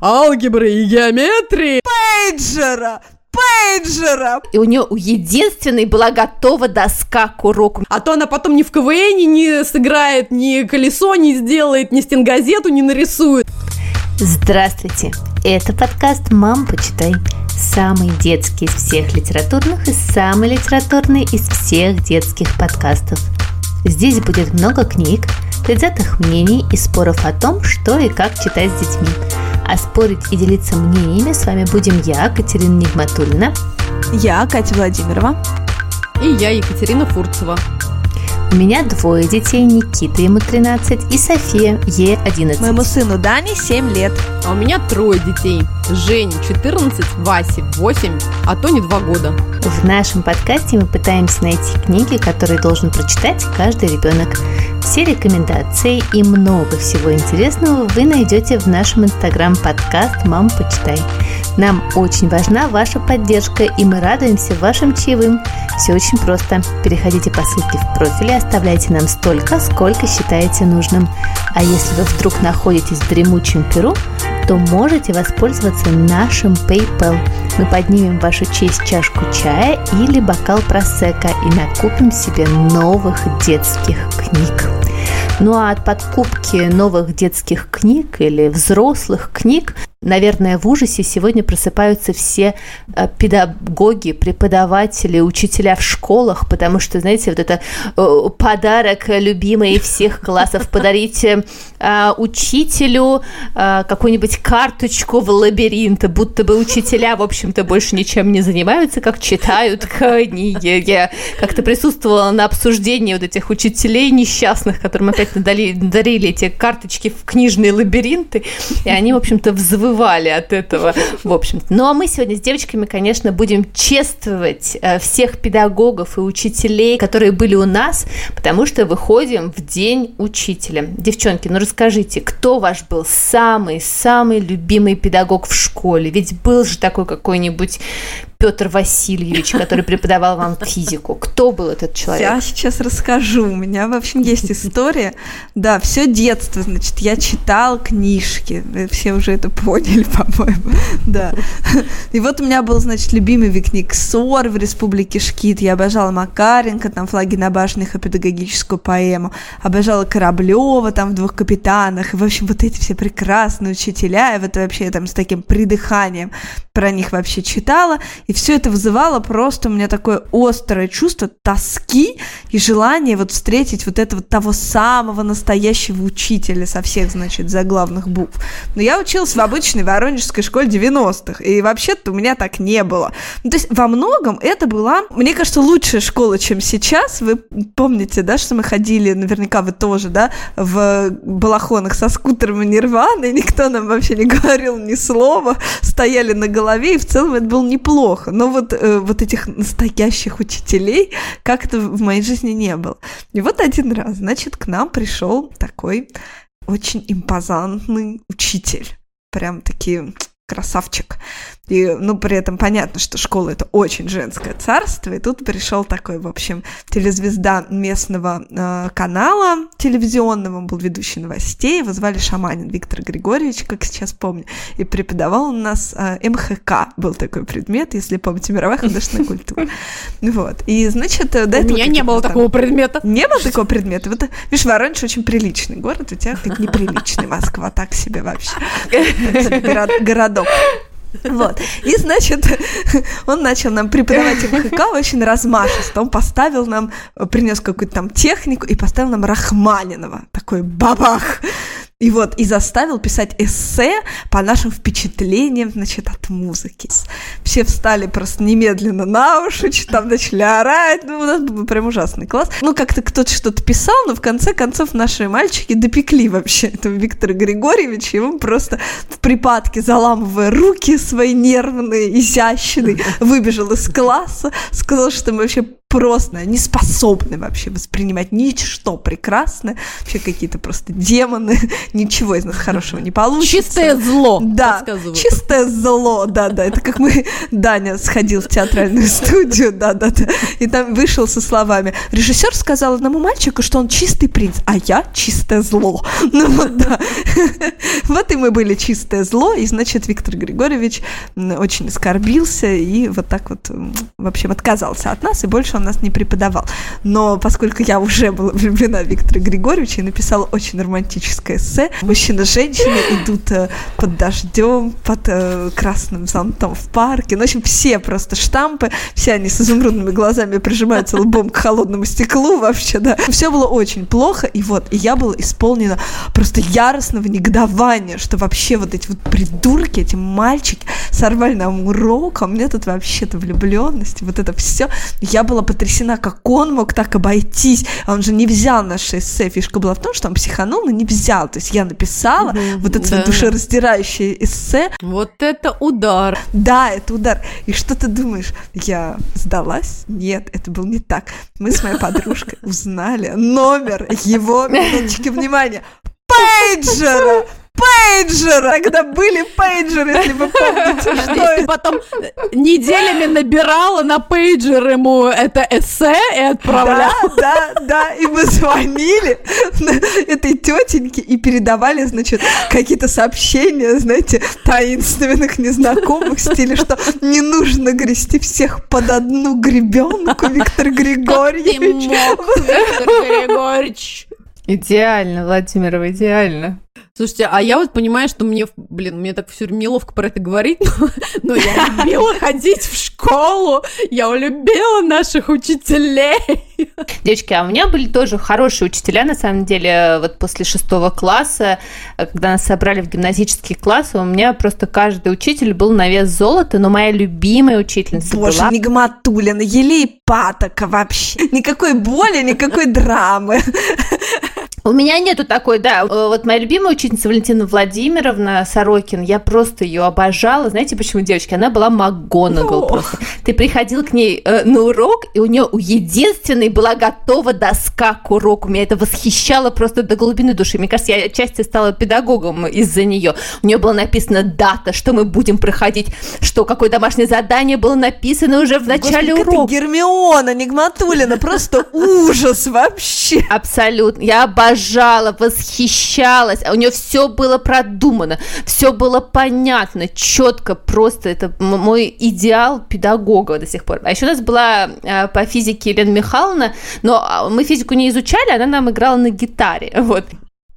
алгебры и геометрии. Пейджера! Пейджера! И у нее у единственной была готова доска к уроку. А то она потом ни в КВН не сыграет, ни колесо не сделает, ни стенгазету не нарисует. Здравствуйте! Это подкаст «Мам, почитай». Самый детский из всех литературных и самый литературный из всех детских подкастов. Здесь будет много книг, предвзятых мнений и споров о том, что и как читать с детьми. А спорить и делиться мнениями с вами будем я, Катерина Нигматуллина. Я, Катя Владимирова. И я, Екатерина Фурцева. У меня двое детей, Никита, ему 13, и София, ей 11. Моему сыну Дане 7 лет. А у меня трое детей. Жене 14, Васе 8, а то не 2 года. В нашем подкасте мы пытаемся найти книги, которые должен прочитать каждый ребенок. Все рекомендации и много всего интересного вы найдете в нашем инстаграм-подкаст «Мам, почитай». Нам очень важна ваша поддержка, и мы радуемся вашим чаевым. Все очень просто. Переходите по ссылке в профиле, оставляйте нам столько, сколько считаете нужным. А если вы вдруг находитесь в дремучем Перу, то можете воспользоваться нашим PayPal. Мы поднимем в вашу честь чашку чая или бокал просека и накупим себе новых детских книг. Ну а от покупки новых детских книг или взрослых книг Наверное, в ужасе сегодня просыпаются все э, педагоги, преподаватели, учителя в школах, потому что, знаете, вот это э, подарок любимый всех классов, подарить э, учителю какую-нибудь карточку в лабиринт, будто бы учителя, в общем-то, больше ничем не занимаются, как читают книги. Я как-то присутствовала на обсуждении вот этих учителей несчастных, которым опять дарили эти карточки в книжные лабиринты, и они, в общем-то, взвывали от этого, в общем. Ну а мы сегодня с девочками, конечно, будем чествовать э, всех педагогов и учителей, которые были у нас, потому что выходим в День учителя. Девчонки, ну расскажите, кто ваш был самый-самый любимый педагог в школе? Ведь был же такой какой-нибудь Петр Васильевич, который преподавал вам физику. Кто был этот человек? Я сейчас расскажу. У меня, в общем, есть история. Да, все детство, значит, я читал книжки. Все уже это поняли, по-моему. Да. И вот у меня был, значит, любимый Викник Сор в Республике Шкит. Я обожала Макаренко, там флаги на башнях и педагогическую поэму. Обожала Кораблева там в двух капитанах. И, в общем, вот эти все прекрасные учителя. И вот вообще там с таким придыханием про них вообще читала. И все это вызывало просто у меня такое острое чувство тоски и желание вот встретить вот этого того самого настоящего учителя со всех, значит, заглавных букв. Но я училась в обычной воронежской школе 90-х, и вообще-то у меня так не было. Ну, то есть во многом это была, мне кажется, лучшая школа, чем сейчас. Вы помните, да, что мы ходили, наверняка вы тоже, да, в балахонах со скутером и нирваны, никто нам вообще не говорил ни слова, стояли на голове, и в целом это было неплохо плохо. Но вот, э, вот этих настоящих учителей как-то в моей жизни не было. И вот один раз, значит, к нам пришел такой очень импозантный учитель. Прям такие красавчик. И, ну, при этом понятно, что школа это очень женское царство. И тут пришел такой, в общем, телезвезда местного э, канала телевизионного, он был ведущий новостей, его звали Шаманин Виктор Григорьевич, как сейчас помню. И преподавал у нас э, МХК, был такой предмет, если помните, мировая художественная культура. Вот. И, значит, до этого... У меня не было такого предмета. Не было такого предмета? Вот, видишь, Воронеж очень приличный город, у тебя хоть неприличный Москва, так себе вообще. Городок. Вот. И, значит, он начал нам преподавать МХК очень размашисто. Он поставил нам, принес какую-то там технику и поставил нам Рахманинова. Такой бабах! И вот, и заставил писать эссе по нашим впечатлениям, значит, от музыки. Все встали просто немедленно на уши, там начали орать. Ну, у нас был прям ужасный класс. Ну, как-то кто-то что-то писал, но в конце концов наши мальчики допекли вообще этого Виктора Григорьевича, и он просто в припадке, заламывая руки свои нервные, изящные, выбежал из класса, сказал, что мы вообще просто не способны вообще воспринимать ничто прекрасное, вообще какие-то просто демоны, ничего из нас хорошего не получится. Чистое зло, Да, чистое зло, да-да, это как мы, Даня сходил в театральную студию, да-да-да, и там вышел со словами, режиссер сказал одному мальчику, что он чистый принц, а я чистое зло. Ну вот, да. Вот и мы были чистое зло, и, значит, Виктор Григорьевич очень оскорбился и вот так вот, в общем, отказался от нас, и больше он нас не преподавал. Но поскольку я уже была влюблена в Виктора Григорьевича и написала очень романтическое эссе, мужчина и женщина идут э, под дождем, под э, красным зонтом в парке. Ну, в общем, все просто штампы, все они с изумрудными глазами прижимаются лбом к холодному стеклу вообще, да. Все было очень плохо, и вот, и я была исполнена просто яростного негодования, что вообще вот эти вот придурки, эти мальчики сорвали нам урок, а у меня тут вообще-то влюбленность, вот это все. Я была потрясена, как он мог так обойтись. Он же не взял наше эссе. Фишка была в том, что он психанул, но не взял. То есть я написала угу, вот это да. душераздирающее эссе. Вот это удар. Да, это удар. И что ты думаешь? Я сдалась? Нет, это был не так. Мы с моей подружкой узнали номер его, минуточки внимания, пейджера пейджеры! Тогда были пейджеры, если вы помните, что Ты потом неделями набирала на пейджер ему это эссе и отправляла. Да, да, да, и мы звонили этой тетеньке и передавали, значит, какие-то сообщения, знаете, таинственных незнакомых в стиле, что не нужно грести всех под одну гребенку, Виктор Григорьевич. Виктор Григорьевич. Идеально, Владимирова, идеально. Слушайте, а я вот понимаю, что мне, блин, мне так все неловко про это говорить, но, но я любила ходить в школу, я любила наших учителей. Девочки, а у меня были тоже хорошие учителя, на самом деле, вот после шестого класса, когда нас собрали в гимназический класс, у меня просто каждый учитель был на вес золота, но моя любимая учительница Боже, была... Нигматулина, Елей Патока вообще. Никакой боли, никакой драмы. У меня нету такой, да. Э, вот моя любимая учительница Валентина Владимировна Сорокин, я просто ее обожала. Знаете, почему, девочки? Она была МакГонагал просто. Ты приходил к ней э, на урок, и у нее у единственной была готова доска к уроку. Меня это восхищало просто до глубины души. Мне кажется, я отчасти стала педагогом из-за нее. У нее была написана дата, что мы будем проходить, что какое домашнее задание было написано уже в начале Господи, урока. Гермиона Нигматулина, просто ужас вообще. Абсолютно. Я обожаю обожала, восхищалась. А у нее все было продумано, все было понятно, четко, просто это мой идеал педагога до сих пор. А еще у нас была э, по физике Елена Михайловна, но а, мы физику не изучали, она нам играла на гитаре. Вот.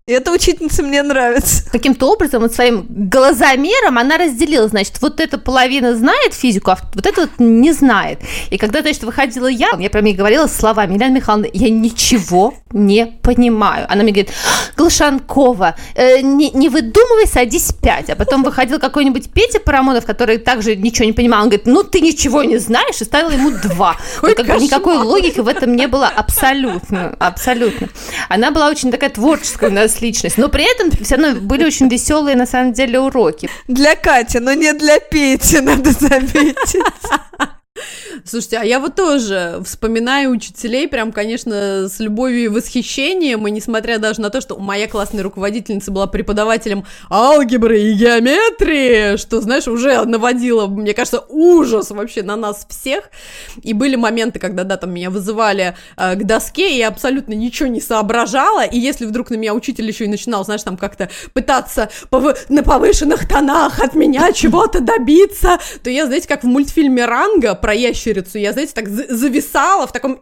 И эта учительница мне нравится. Каким-то образом, вот своим глазомером она разделила, значит, вот эта половина знает физику, а вот эта вот не знает. И когда, значит, выходила я, я прям ей говорила словами, Елена Михайловна, я ничего не понимаю. Она мне говорит, Глашанкова, э, не, не выдумывай, садись пять. А потом выходил какой-нибудь Петя Парамонов, который также ничего не понимал. Он говорит, ну ты ничего не знаешь, и ставила ему два. Ну, как бы никакой логики в этом не было абсолютно, абсолютно. Она была очень такая творческая у нас нас личность. Но при этом все равно были очень веселые, на самом деле, уроки. Для Кати, но не для Пети, надо заметить. Слушайте, а я вот тоже вспоминаю учителей, прям, конечно, с любовью и восхищением, и несмотря даже на то, что моя классная руководительница была преподавателем алгебры и геометрии, что, знаешь, уже наводило, мне кажется, ужас вообще на нас всех. И были моменты, когда, да, там меня вызывали э, к доске, и я абсолютно ничего не соображала, и если вдруг на меня учитель еще и начинал, знаешь, там как-то пытаться пов... на повышенных тонах от меня чего-то добиться, то я, знаете, как в мультфильме «Ранга» про ящерицу, я, знаете, так зависала в таком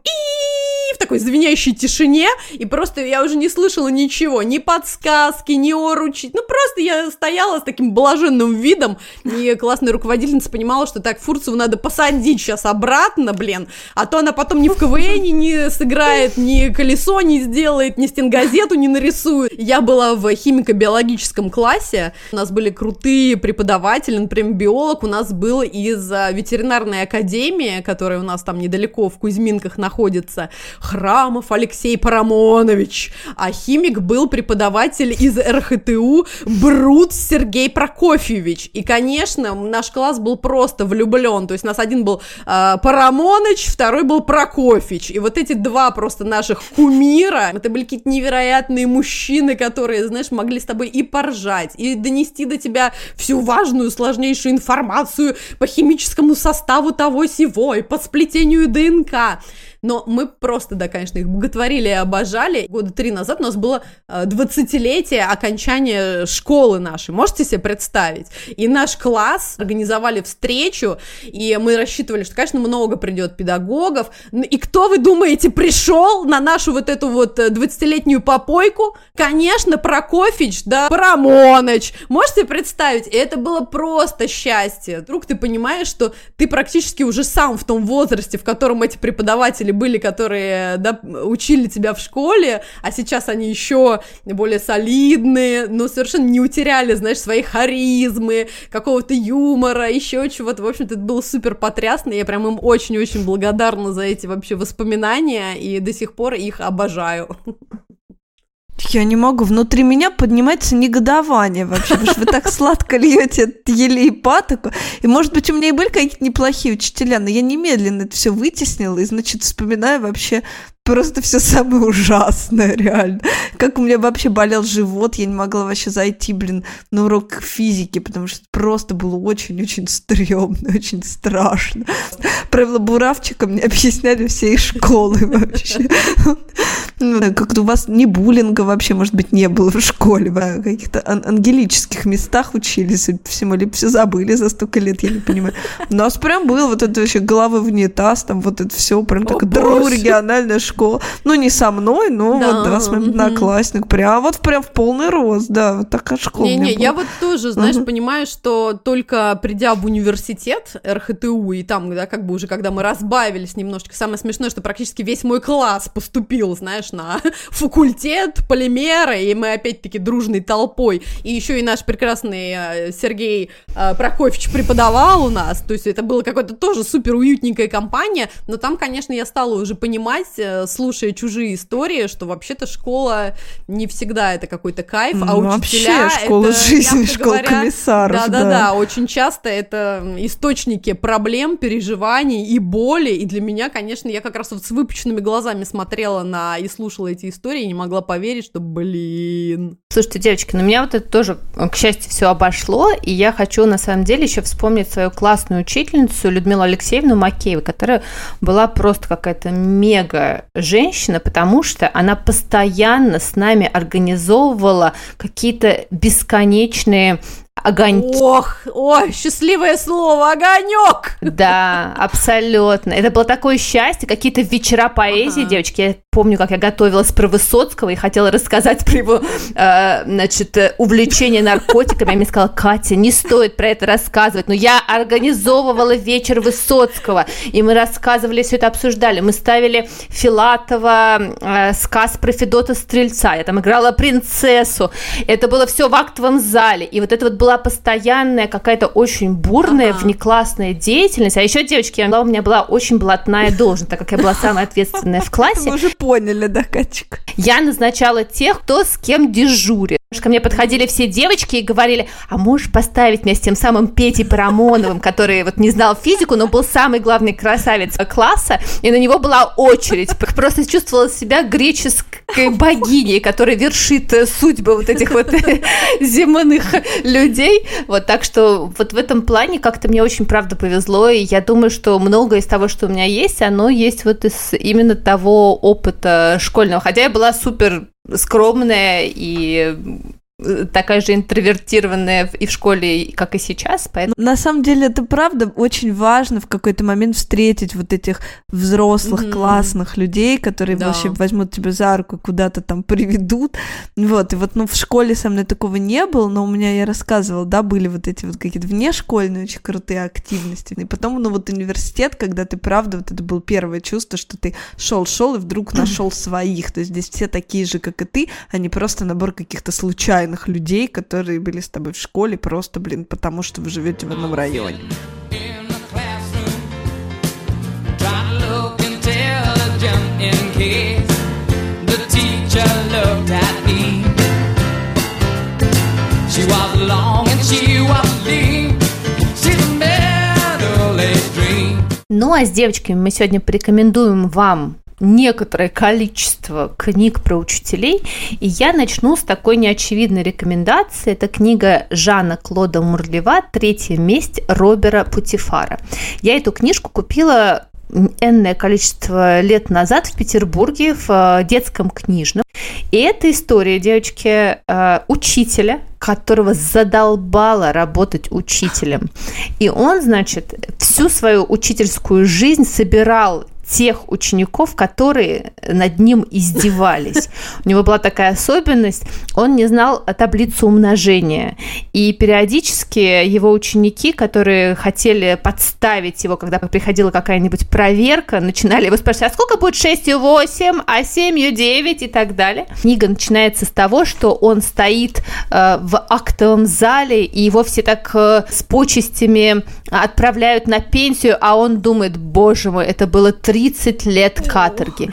в такой звенящей тишине, и просто я уже не слышала ничего, ни подсказки, ни оручи, ну просто я стояла с таким блаженным видом, и классная руководительница понимала, что так, Фурцеву надо посадить сейчас обратно, блин, а то она потом ни в КВН не сыграет, ни колесо не сделает, ни стенгазету не нарисует. Я была в химико-биологическом классе, у нас были крутые преподаватели, например, биолог у нас был из ветеринарной академии, здание, которое у нас там недалеко в Кузьминках находится, Храмов Алексей Парамонович, а химик был преподаватель из РХТУ Брут Сергей Прокофьевич. И, конечно, наш класс был просто влюблен, то есть нас один был э, Парамоныч, второй был Прокофьевич, и вот эти два просто наших кумира, это были какие-то невероятные мужчины, которые, знаешь, могли с тобой и поржать, и донести до тебя всю важную, сложнейшую информацию по химическому составу того сего, и по сплетению ДНК. Но мы просто, да, конечно, их боготворили и обожали. Года три назад у нас было 20-летие э, окончания школы нашей. Можете себе представить? И наш класс организовали встречу, и мы рассчитывали, что, конечно, много придет педагогов. И кто, вы думаете, пришел на нашу вот эту вот 20-летнюю э, попойку? Конечно, Прокофич, да, Парамоныч. Можете представить? И это было просто счастье. Вдруг ты понимаешь, что ты практически уже сам в том возрасте, в котором эти преподаватели преподаватели были, которые да, учили тебя в школе, а сейчас они еще более солидные, но совершенно не утеряли, знаешь, своей харизмы, какого-то юмора, еще чего-то. В общем-то, это было супер потрясно, я прям им очень-очень благодарна за эти вообще воспоминания, и до сих пор их обожаю. Я не могу. Внутри меня поднимается негодование вообще, потому что вы так сладко льете еле и патоку. И, может быть, у меня и были какие-то неплохие учителя, но я немедленно это все вытеснила и, значит, вспоминаю вообще просто все самое ужасное, реально. Как у меня вообще болел живот, я не могла вообще зайти, блин, на урок физики, потому что просто было очень-очень стрёмно, очень страшно. Правила буравчика мне объясняли всей школы вообще. Ну как-то у вас ни буллинга вообще, может быть, не было в школе, в каких-то ангелических местах учились, всему либо все забыли за столько лет, я не понимаю. У нас прям был вот это вообще головы в унитаз, там вот это все, прям так региональная школа школа. Ну, не со мной, но да. вот да, с моим одноклассник. Прям вот прям в полный рост, да, вот такая школа. Не-не, я вот тоже, знаешь, uh понимаю, что только придя в университет РХТУ, и там, да, как бы уже, когда мы разбавились немножечко, самое смешное, что практически весь мой класс поступил, знаешь, на факультет полимера, и мы опять-таки дружной толпой, и еще и наш прекрасный э, Сергей э, Прокофьевич преподавал у нас, то есть это было какое-то тоже супер уютненькая компания, но там, конечно, я стала уже понимать э, слушая чужие истории, что вообще-то школа не всегда это какой-то кайф, а ну, учителя вообще, школа это, жизни, школа говоря, комиссаров. Да-да-да, да. очень часто это источники проблем, переживаний и боли, и для меня, конечно, я как раз вот с выпученными глазами смотрела на и слушала эти истории и не могла поверить, что, блин. Слушайте, девочки, ну меня вот это тоже, к счастью, все обошло, и я хочу на самом деле еще вспомнить свою классную учительницу Людмилу Алексеевну Макееву, которая была просто какая-то мега женщина, потому что она постоянно с нами организовывала какие-то бесконечные огоньки. Ох, ой, счастливое слово, огонек. Да, абсолютно. Это было такое счастье, какие-то вечера поэзии, ага. девочки. Я помню, как я готовилась про Высоцкого и хотела рассказать про его, э, значит, увлечение наркотиками. Я мне сказала, Катя, не стоит про это рассказывать. Но я организовывала вечер Высоцкого, и мы рассказывали, все это обсуждали. Мы ставили Филатова э, сказ про Федота Стрельца. Я там играла принцессу. Это было все в актовом зале. И вот это вот было была постоянная какая-то очень бурная, ага. внеклассная деятельность. А еще, девочки, у меня была очень блатная должность, так как я была самая ответственная в классе. Мы уже поняли, да, Катик? Я назначала тех, кто с кем дежурит. Ко мне подходили все девочки и говорили, а можешь поставить меня с тем самым Петей Парамоновым, который вот не знал физику, но был самый главный красавец класса, и на него была очередь. Просто чувствовала себя греческой богиней, которая вершит судьбы вот этих вот земных людей. Вот так что вот в этом плане как-то мне очень правда повезло, и я думаю, что многое из того, что у меня есть, оно есть вот из именно того опыта школьного. Хотя я была супер скромная и такая же интровертированная и в школе, как и сейчас. Поэтому... На самом деле это правда очень важно в какой-то момент встретить вот этих взрослых, mm-hmm. классных людей, которые да. вообще возьмут тебя за руку куда-то там приведут. Вот, и вот, ну, в школе со мной такого не было, но у меня, я рассказывала, да, были вот эти вот какие-то внешкольные очень крутые активности. И потом, ну, вот университет, когда ты, правда, вот это было первое чувство, что ты шел-шел и вдруг нашел своих. То есть здесь все такие же, как и ты, а не просто набор каких-то случайных случайных людей, которые были с тобой в школе просто, блин, потому что вы живете в одном районе. Ну а с девочками мы сегодня порекомендуем вам некоторое количество книг про учителей, и я начну с такой неочевидной рекомендации. Это книга Жана Клода Мурлева «Третья месть» Робера Путифара. Я эту книжку купила энное количество лет назад в Петербурге в э, детском книжном. И это история, девочки, э, учителя, которого задолбало работать учителем. И он, значит, всю свою учительскую жизнь собирал тех учеников, которые над ним издевались. У него была такая особенность, он не знал таблицу умножения. И периодически его ученики, которые хотели подставить его, когда приходила какая-нибудь проверка, начинали его спрашивать, а сколько будет 6 8, а 7 9 и так далее. Книга начинается с того, что он стоит э, в актовом зале, и его все так э, с почестями отправляют на пенсию, а он думает, боже мой, это было 30 лет каторги.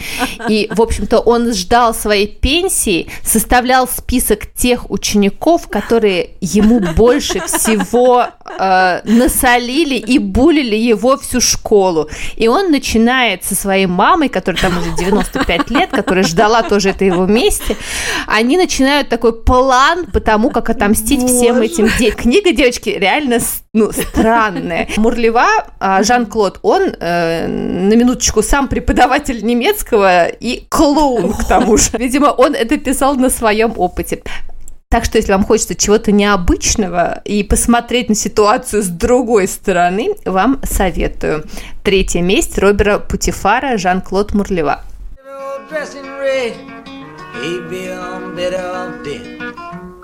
И, в общем-то, он ждал своей пенсии, составлял список тех учеников, которые ему больше всего э, насолили и булили его всю школу. И он начинает со своей мамой, которая там уже 95 лет, которая ждала тоже это его вместе, они начинают такой план по тому, как отомстить Боже. всем этим детям. Книга, девочки, реально ну, странная. Мурлева, а, Жан-Клод, он э, на минуточку сам преподаватель немецкого и клоун к тому же. Видимо, он это писал на своем опыте. Так что, если вам хочется чего-то необычного и посмотреть на ситуацию с другой стороны, вам советую. Третье место Робера Путифара, Жан-Клод Мурлева.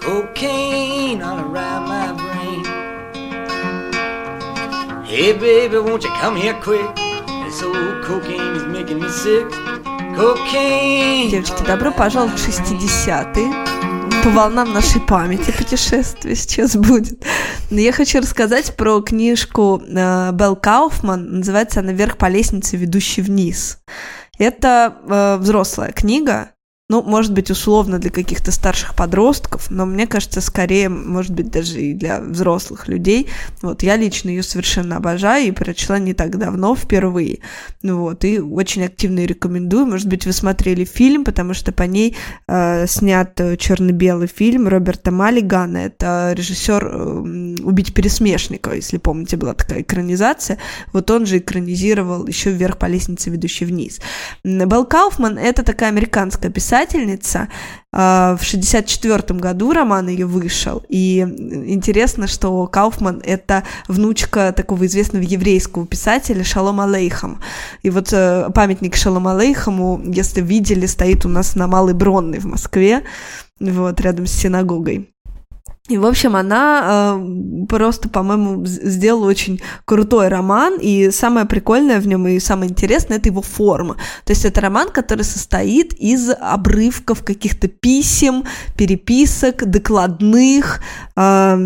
Cocaine all around my. Hey baby, won't you come here quick? This old cocaine is making me sick. Cocaine. Девочки, добро пожаловать в 60-е. По волнам нашей памяти путешествие сейчас будет. Но я хочу рассказать про книжку э, Белл Кауфман. Называется она «Вверх по лестнице, ведущей вниз». Это э, взрослая книга, ну, может быть, условно для каких-то старших подростков, но мне кажется, скорее, может быть, даже и для взрослых людей. Вот, я лично ее совершенно обожаю и прочла не так давно, впервые. Ну вот, и очень активно рекомендую. Может быть, вы смотрели фильм, потому что по ней э, снят черно-белый фильм Роберта Маллигана. Это режиссер э, «Убить пересмешника», если помните, была такая экранизация. Вот он же экранизировал еще «Вверх по лестнице, ведущей вниз». Белл Кауфман — это такая американская писательница, писательница. А, в 64 году роман ее вышел. И интересно, что Кауфман — это внучка такого известного еврейского писателя Шалом Алейхам. И вот э, памятник Шалом Алейхаму, если видели, стоит у нас на Малой Бронной в Москве, вот, рядом с синагогой. И, в общем, она э, просто, по-моему, сделала очень крутой роман, и самое прикольное в нем и самое интересное это его форма. То есть это роман, который состоит из обрывков каких-то писем, переписок, докладных, э,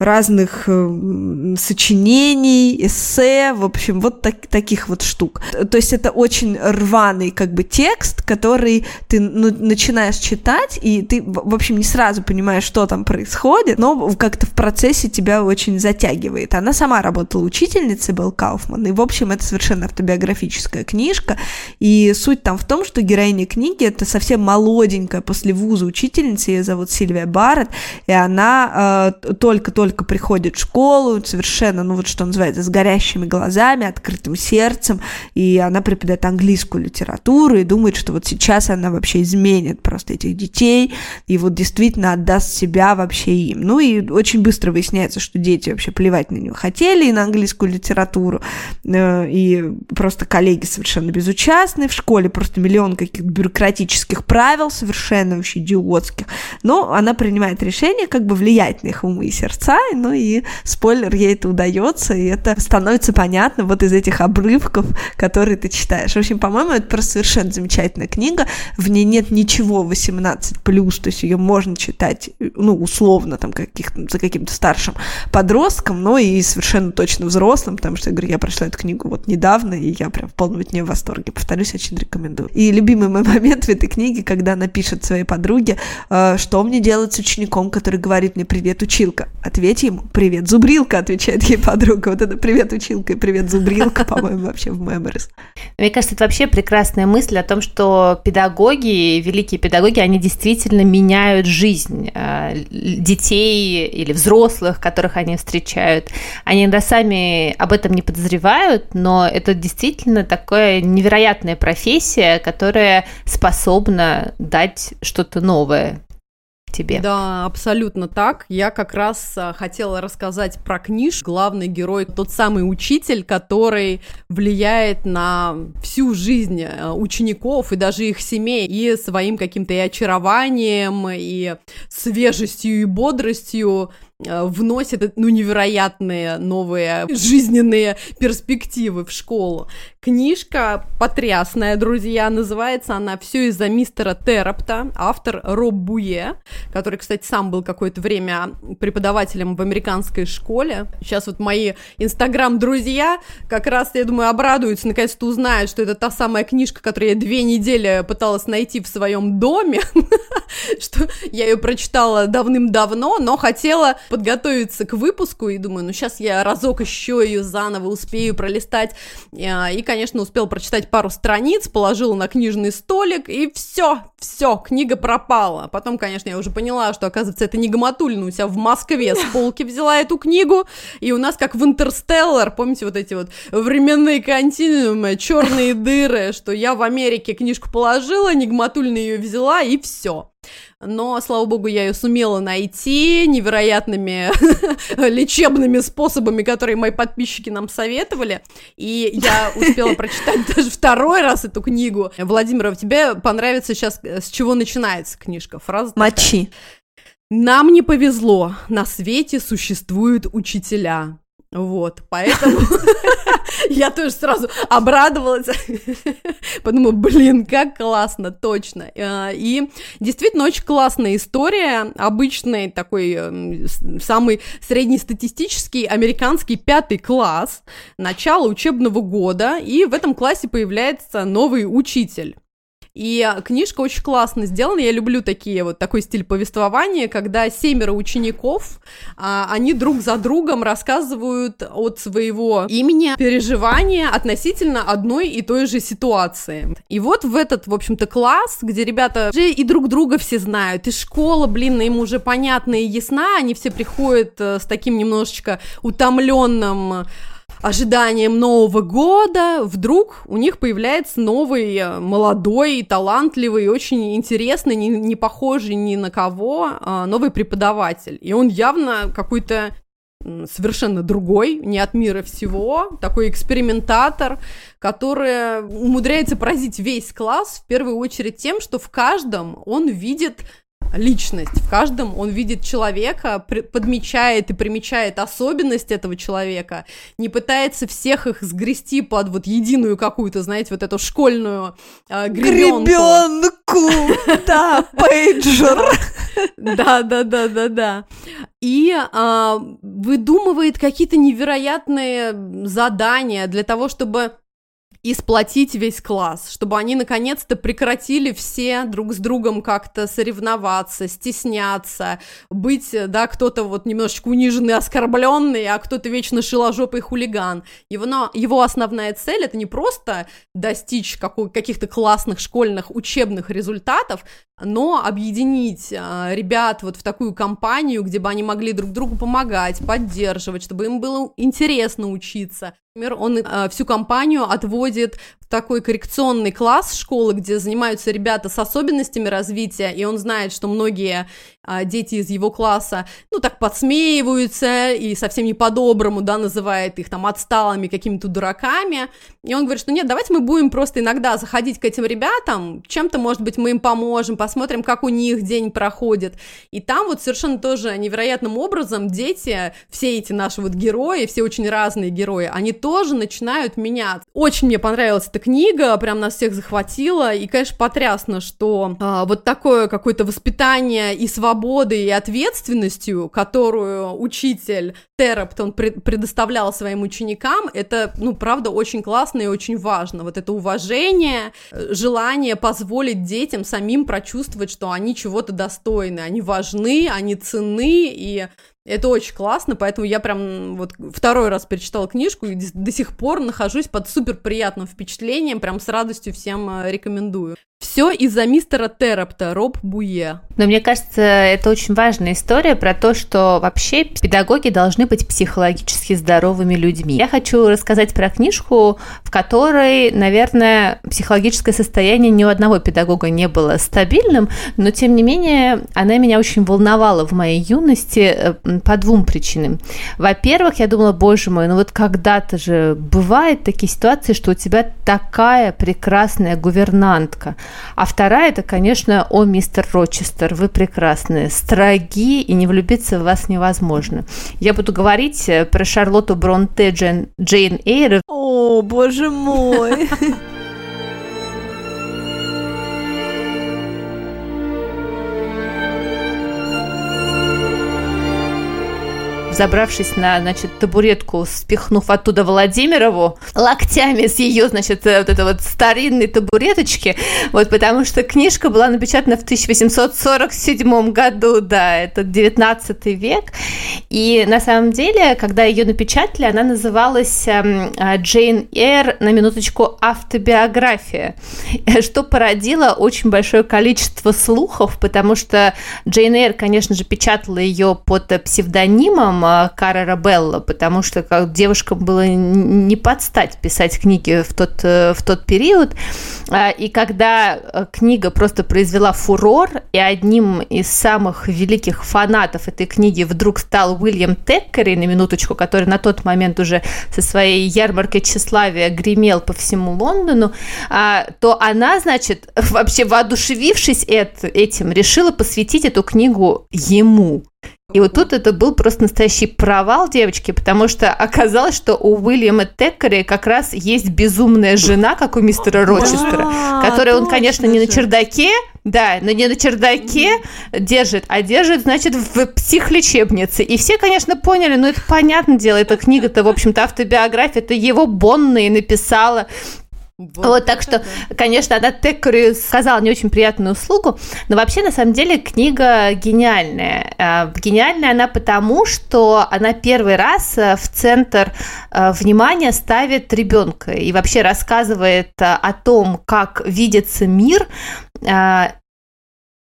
разных э, сочинений, эссе, в общем, вот так, таких вот штук. То есть это очень рваный как бы текст, который ты ну, начинаешь читать, и ты, в общем, не сразу понимаешь, что там происходит, но как-то в процессе тебя очень затягивает. Она сама работала учительницей, был Кауфман, и, в общем, это совершенно автобиографическая книжка, и суть там в том, что героиня книги это совсем молоденькая после вуза учительница, ее зовут Сильвия Барретт, и она э, только-только только приходит в школу, совершенно, ну вот что называется, с горящими глазами, открытым сердцем, и она преподает английскую литературу и думает, что вот сейчас она вообще изменит просто этих детей и вот действительно отдаст себя вообще им. Ну и очень быстро выясняется, что дети вообще плевать на нее хотели и на английскую литературу, э, и просто коллеги совершенно безучастны, в школе просто миллион каких-то бюрократических правил, совершенно вообще идиотских, но она принимает решение как бы влиять на их умы и сердца, ну и спойлер, ей это удается, и это становится понятно вот из этих обрывков, которые ты читаешь. В общем, по-моему, это просто совершенно замечательная книга, в ней нет ничего 18+, то есть ее можно читать, ну, условно, там, каких за каким-то старшим подростком, но и совершенно точно взрослым, потому что, я говорю, я прошла эту книгу вот недавно, и я прям в полном от нее восторге. Повторюсь, очень рекомендую. И любимый мой момент в этой книге, когда она пишет своей подруге, э, что мне делать с учеником, который говорит мне «Привет, училка», ответь ответь ему «Привет, зубрилка», отвечает ей подруга. Вот это «Привет, училка» и «Привет, зубрилка», по-моему, вообще в Memories. Мне кажется, это вообще прекрасная мысль о том, что педагоги, великие педагоги, они действительно меняют жизнь э, детей или взрослых, которых они встречают. Они иногда сами об этом не подозревают, но это действительно такая невероятная профессия, которая способна дать что-то новое тебе. Да, абсолютно так. Я как раз а, хотела рассказать про книжку. Главный герой тот самый учитель, который влияет на всю жизнь а, учеников и даже их семей и своим каким-то и очарованием, и свежестью и бодростью Э, вносит ну, невероятные новые жизненные перспективы в школу. Книжка потрясная, друзья, называется она «Все из-за мистера Террапта», автор Роб Буе, который, кстати, сам был какое-то время преподавателем в американской школе. Сейчас вот мои инстаграм-друзья как раз, я думаю, обрадуются, наконец-то узнают, что это та самая книжка, которую я две недели пыталась найти в своем доме, что я ее прочитала давным-давно, но хотела подготовиться к выпуску, и думаю, ну сейчас я разок еще ее заново успею пролистать, а, и, конечно, успел прочитать пару страниц, положила на книжный столик, и все, все, книга пропала. Потом, конечно, я уже поняла, что, оказывается, это не Гаматулина у себя в Москве с полки взяла эту книгу, и у нас, как в Интерстеллар, помните вот эти вот временные континуумы, черные дыры, что я в Америке книжку положила, Нигматульна ее взяла, и все но, слава богу, я ее сумела найти невероятными лечебными способами, которые мои подписчики нам советовали, и я успела прочитать даже второй раз эту книгу. Владимир, тебе понравится сейчас, э, с чего начинается книжка? Фраза Мочи. Нам не повезло, на свете существуют учителя. Вот, поэтому я тоже сразу обрадовалась, подумала, блин, как классно, точно. А, и действительно очень классная история, обычный такой эм, самый среднестатистический американский пятый класс, начало учебного года, и в этом классе появляется новый учитель. И книжка очень классно сделана. Я люблю такие вот такой стиль повествования, когда семеро учеников, а, они друг за другом рассказывают от своего имени переживания относительно одной и той же ситуации. И вот в этот, в общем-то, класс, где ребята уже и друг друга все знают, и школа, блин, им уже понятна и ясна, они все приходят э, с таким немножечко утомленным ожиданием Нового года, вдруг у них появляется новый, э, молодой, талантливый, очень интересный, не, не похожий ни на кого, а, новый преподаватель. И он явно какой-то совершенно другой, не от мира всего, такой экспериментатор, который умудряется поразить весь класс, в первую очередь тем, что в каждом он видит личность. В каждом он видит человека, подмечает и примечает особенность этого человека, не пытается всех их сгрести под вот единую какую-то, знаете, вот эту школьную э, гребенку. Гребенку! Да, пейджер! Да, да, да, да, да. И а, выдумывает какие-то невероятные задания для того, чтобы и сплотить весь класс, чтобы они наконец-то прекратили все друг с другом как-то соревноваться, стесняться, быть, да, кто-то вот немножечко униженный, оскорбленный, а кто-то вечно шиложопый хулиган. Его, но, его основная цель это не просто достичь какой, каких-то классных школьных учебных результатов, но объединить э, ребят вот в такую компанию, где бы они могли друг другу помогать, поддерживать, чтобы им было интересно учиться, Например, он э, всю компанию отводит в такой коррекционный класс школы, где занимаются ребята с особенностями развития, и он знает, что многие э, дети из его класса, ну, так подсмеиваются и совсем не по-доброму, да, называет их там отсталыми какими-то дураками, и он говорит, что нет, давайте мы будем просто иногда заходить к этим ребятам, чем-то, может быть, мы им поможем, посмотрим, как у них день проходит, и там вот совершенно тоже невероятным образом дети, все эти наши вот герои, все очень разные герои, они тоже начинают меняться. Очень мне понравилась эта книга, прям нас всех захватила, и, конечно, потрясно, что а, вот такое какое-то воспитание и свободой, и ответственностью, которую учитель Терапт, он предоставлял своим ученикам, это, ну, правда, очень классно и очень важно. Вот это уважение, желание позволить детям самим прочувствовать, что они чего-то достойны, они важны, они ценны, и Это очень классно, поэтому я прям вот второй раз перечитала книжку и до сих пор нахожусь под супер приятным впечатлением, прям с радостью всем э, рекомендую. Все из-за мистера Терапта, Роб Буе. Но мне кажется, это очень важная история про то, что вообще педагоги должны быть психологически здоровыми людьми. Я хочу рассказать про книжку, в которой, наверное, психологическое состояние ни у одного педагога не было стабильным, но тем не менее она меня очень волновала в моей юности по двум причинам. Во-первых, я думала, боже мой, ну вот когда-то же бывают такие ситуации, что у тебя такая прекрасная гувернантка, а вторая, это, конечно, о, мистер Рочестер, вы прекрасны, строги, и не влюбиться в вас невозможно. Я буду говорить э, про Шарлотту Бронте Джейн, Джейн Эйр. О, боже мой! забравшись на, значит, табуретку, спихнув оттуда Владимирову локтями с ее, значит, э, вот этой вот старинной табуреточки, вот, потому что книжка была напечатана в 1847 году, да, это 19 век, и на самом деле, когда ее напечатали, она называлась эм, э, Джейн Эйр, на минуточку, автобиография, что породило очень большое количество слухов, потому что Джейн Эйр, конечно же, печатала ее под псевдонимом Кара Рабелла, потому что как девушкам было не подстать писать книги в тот, э, в тот период. А, и когда э, книга просто произвела фурор, и одним из самых великих фанатов этой книги вдруг стал Уильям Теккери, на минуточку, который на тот момент уже со своей ярмаркой тщеславия гремел по всему Лондону, а, то она, значит, вообще воодушевившись этим, решила посвятить эту книгу ему. И вот тут это был просто настоящий провал девочки, потому что оказалось, что у Уильяма Теккери как раз есть безумная жена, как у мистера Рочестера, которую он, конечно, не на чердаке, да, но не на чердаке держит, а держит, значит, в психлечебнице. И все, конечно, поняли, ну это понятное дело, эта книга-то, в общем-то, автобиография, это его Бонна написала. Вот, вот так что, да. конечно, она Теккери сказала не очень приятную услугу, но вообще, на самом деле, книга гениальная. А, гениальная она потому, что она первый раз э, в центр э, внимания ставит ребенка и вообще рассказывает о том, как видится мир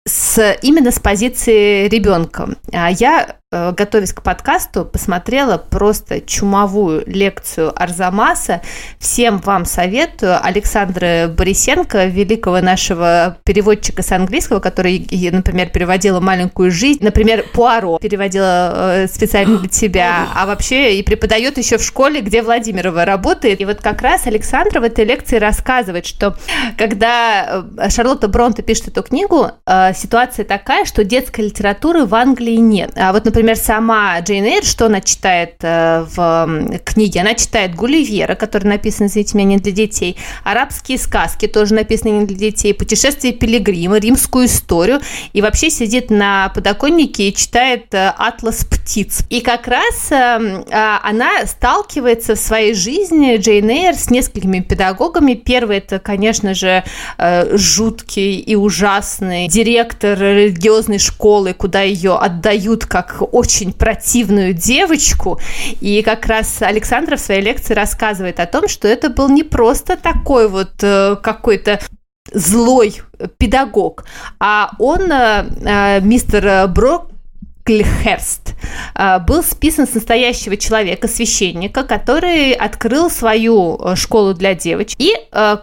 с, именно с позиции ребенка. А я Э, готовясь к подкасту, посмотрела просто чумовую лекцию Арзамаса. Всем вам советую. Александра Борисенко, великого нашего переводчика с английского, который, например, переводила «Маленькую жизнь», например, «Пуаро» переводила э, специально для тебя, а вообще и преподает еще в школе, где Владимирова работает. И вот как раз Александра в этой лекции рассказывает, что когда э, Шарлотта Бронте пишет эту книгу, ситуация такая, что детской литературы в Англии нет. А вот, например, сама Джейн Эйр, что она читает э, в книге? Она читает Гулливера, который написан, извините меня, не для детей, арабские сказки, тоже написаны не для детей, путешествие пилигрима, римскую историю, и вообще сидит на подоконнике и читает э, «Атлас птиц». И как раз э, а, она сталкивается в своей жизни, Джейн Эйр, с несколькими педагогами. Первый – это, конечно же, жуткий и ужасный директор религиозной школы, куда ее отдают как очень противную девочку. И как раз Александра в своей лекции рассказывает о том, что это был не просто такой вот э, какой-то злой педагог, а он, э, э, мистер Брок, Клихерст был списан с настоящего человека, священника, который открыл свою школу для девочек. И,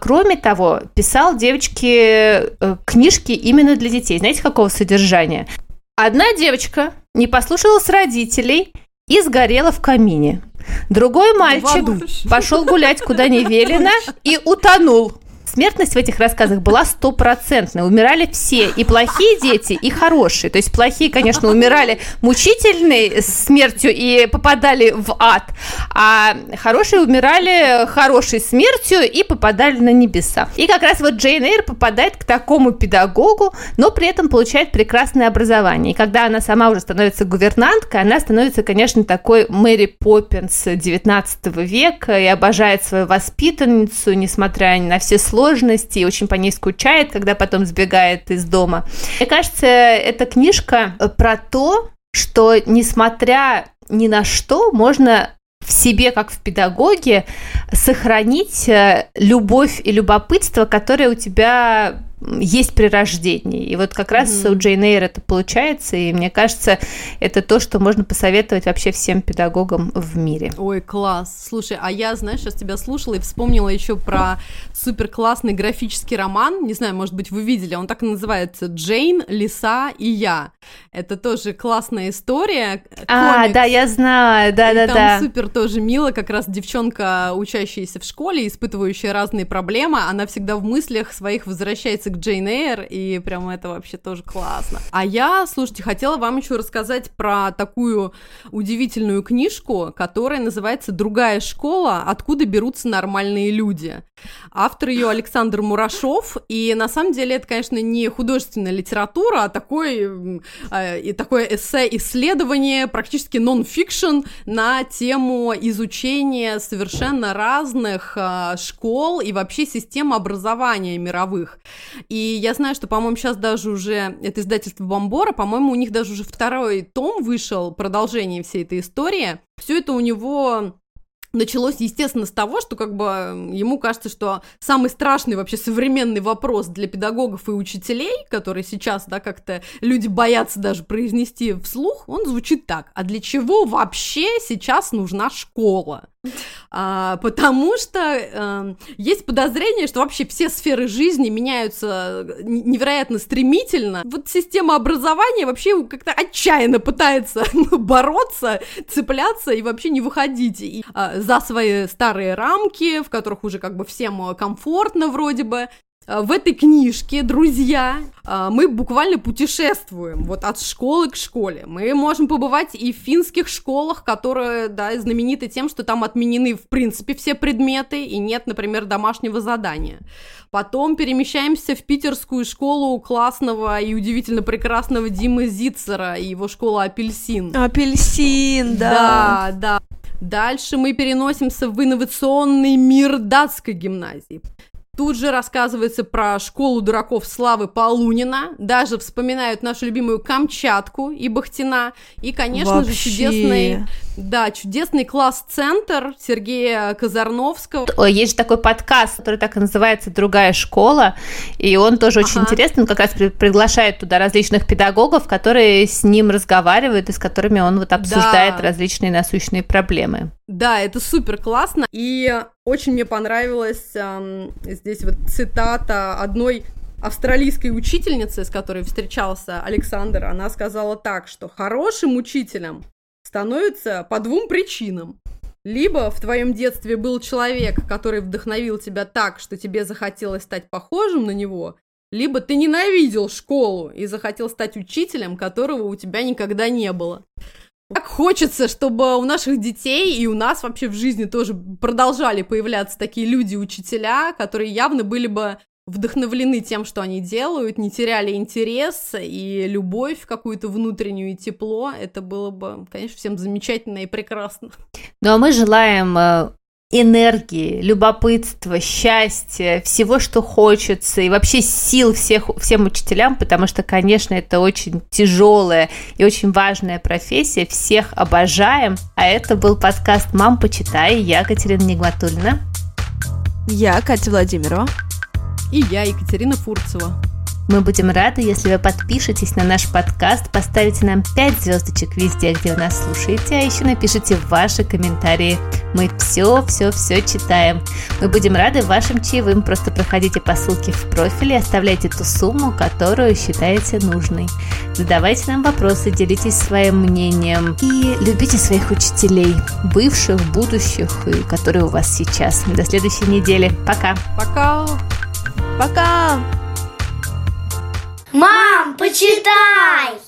кроме того, писал девочке книжки именно для детей. Знаете, какого содержания? Одна девочка не послушалась родителей и сгорела в камине. Другой мальчик пошел гулять куда не велено и утонул смертность в этих рассказах была стопроцентной. Умирали все, и плохие дети, и хорошие. То есть плохие, конечно, умирали мучительной смертью и попадали в ад, а хорошие умирали хорошей смертью и попадали на небеса. И как раз вот Джейн Эйр попадает к такому педагогу, но при этом получает прекрасное образование. И когда она сама уже становится гувернанткой, она становится, конечно, такой Мэри Поппинс 19 века и обожает свою воспитанницу, несмотря на все сложности сложности, очень по ней скучает, когда потом сбегает из дома. Мне кажется, эта книжка про то, что несмотря ни на что, можно в себе, как в педагоге, сохранить э, любовь и любопытство, которое у тебя есть при рождении. И вот как раз mm-hmm. у Джейн Эйр это получается, и мне кажется, это то, что можно посоветовать вообще всем педагогам в мире. Ой, класс. Слушай, а я, знаешь, сейчас тебя слушала и вспомнила еще про супер классный графический роман. Не знаю, может быть, вы видели, он так и называется «Джейн, Лиса и я». Это тоже классная история. А, комикс. да, я знаю, да-да-да. Там супер тоже мило, как раз девчонка, учащаяся в школе, испытывающая разные проблемы, она всегда в мыслях своих возвращается к Джейн Эйр, и прям это вообще тоже классно. А я, слушайте, хотела вам еще рассказать про такую удивительную книжку, которая называется «Другая школа. Откуда берутся нормальные люди». Автор ее Александр Мурашов, и на самом деле это, конечно, не художественная литература, а такой, э, и такое эссе-исследование, практически нон-фикшн на тему изучения совершенно разных э, школ и вообще систем образования мировых. И я знаю, что, по-моему, сейчас даже уже это издательство Бомбора, по-моему, у них даже уже второй том вышел, продолжение всей этой истории. Все это у него началось, естественно, с того, что как бы ему кажется, что самый страшный вообще современный вопрос для педагогов и учителей, который сейчас, да, как-то люди боятся даже произнести вслух, он звучит так. А для чего вообще сейчас нужна школа? А, потому что э, есть подозрение, что вообще все сферы жизни меняются невероятно стремительно. Вот система образования вообще как-то отчаянно пытается бороться, цепляться и вообще не выходить и, э, за свои старые рамки, в которых уже как бы всем комфортно вроде бы. Э, в этой книжке, друзья, э, мы буквально путешествуем вот от школы к школе. Мы можем побывать и в финских школах, которые, да, знамениты тем, что там отменены, в принципе, все предметы, и нет, например, домашнего задания. Потом перемещаемся в питерскую школу классного и удивительно прекрасного Димы Зицера и его школа «Апельсин». «Апельсин», да. Да, да. Дальше мы переносимся в инновационный мир датской гимназии. Тут же рассказывается про школу дураков Славы Полунина, даже вспоминают нашу любимую Камчатку и Бахтина, и, конечно Вообще. же, чудесный, да, чудесный класс-центр Сергея Казарновского. Есть же такой подкаст, который так и называется «Другая школа», и он тоже ага. очень интересный, он как раз приглашает туда различных педагогов, которые с ним разговаривают и с которыми он вот обсуждает да. различные насущные проблемы. Да, это супер классно, и очень мне понравилась эм, здесь вот цитата одной австралийской учительницы, с которой встречался Александр. Она сказала так, что хорошим учителем становится по двум причинам. Либо в твоем детстве был человек, который вдохновил тебя так, что тебе захотелось стать похожим на него, либо ты ненавидел школу и захотел стать учителем, которого у тебя никогда не было. Так хочется, чтобы у наших детей и у нас вообще в жизни тоже продолжали появляться такие люди-учителя, которые явно были бы вдохновлены тем, что они делают, не теряли интерес и любовь какую-то внутреннюю и тепло. Это было бы, конечно, всем замечательно и прекрасно. Ну а мы желаем э, энергии, любопытства, счастья, всего, что хочется, и вообще сил всех, всем учителям, потому что, конечно, это очень тяжелая и очень важная профессия. Всех обожаем. А это был подкаст «Мам, почитай». Я Катерина Нигматульна. Я Катя Владимирова. И я Екатерина Фурцева. Мы будем рады, если вы подпишетесь на наш подкаст, поставите нам 5 звездочек везде, где вы нас слушаете, а еще напишите ваши комментарии. Мы все-все-все читаем. Мы будем рады вашим чаевым. Просто проходите по ссылке в профиле и оставляйте ту сумму, которую считаете нужной. Задавайте нам вопросы, делитесь своим мнением и любите своих учителей, бывших, будущих и которые у вас сейчас. До следующей недели. Пока. Пока. Пока. Мам, почитай!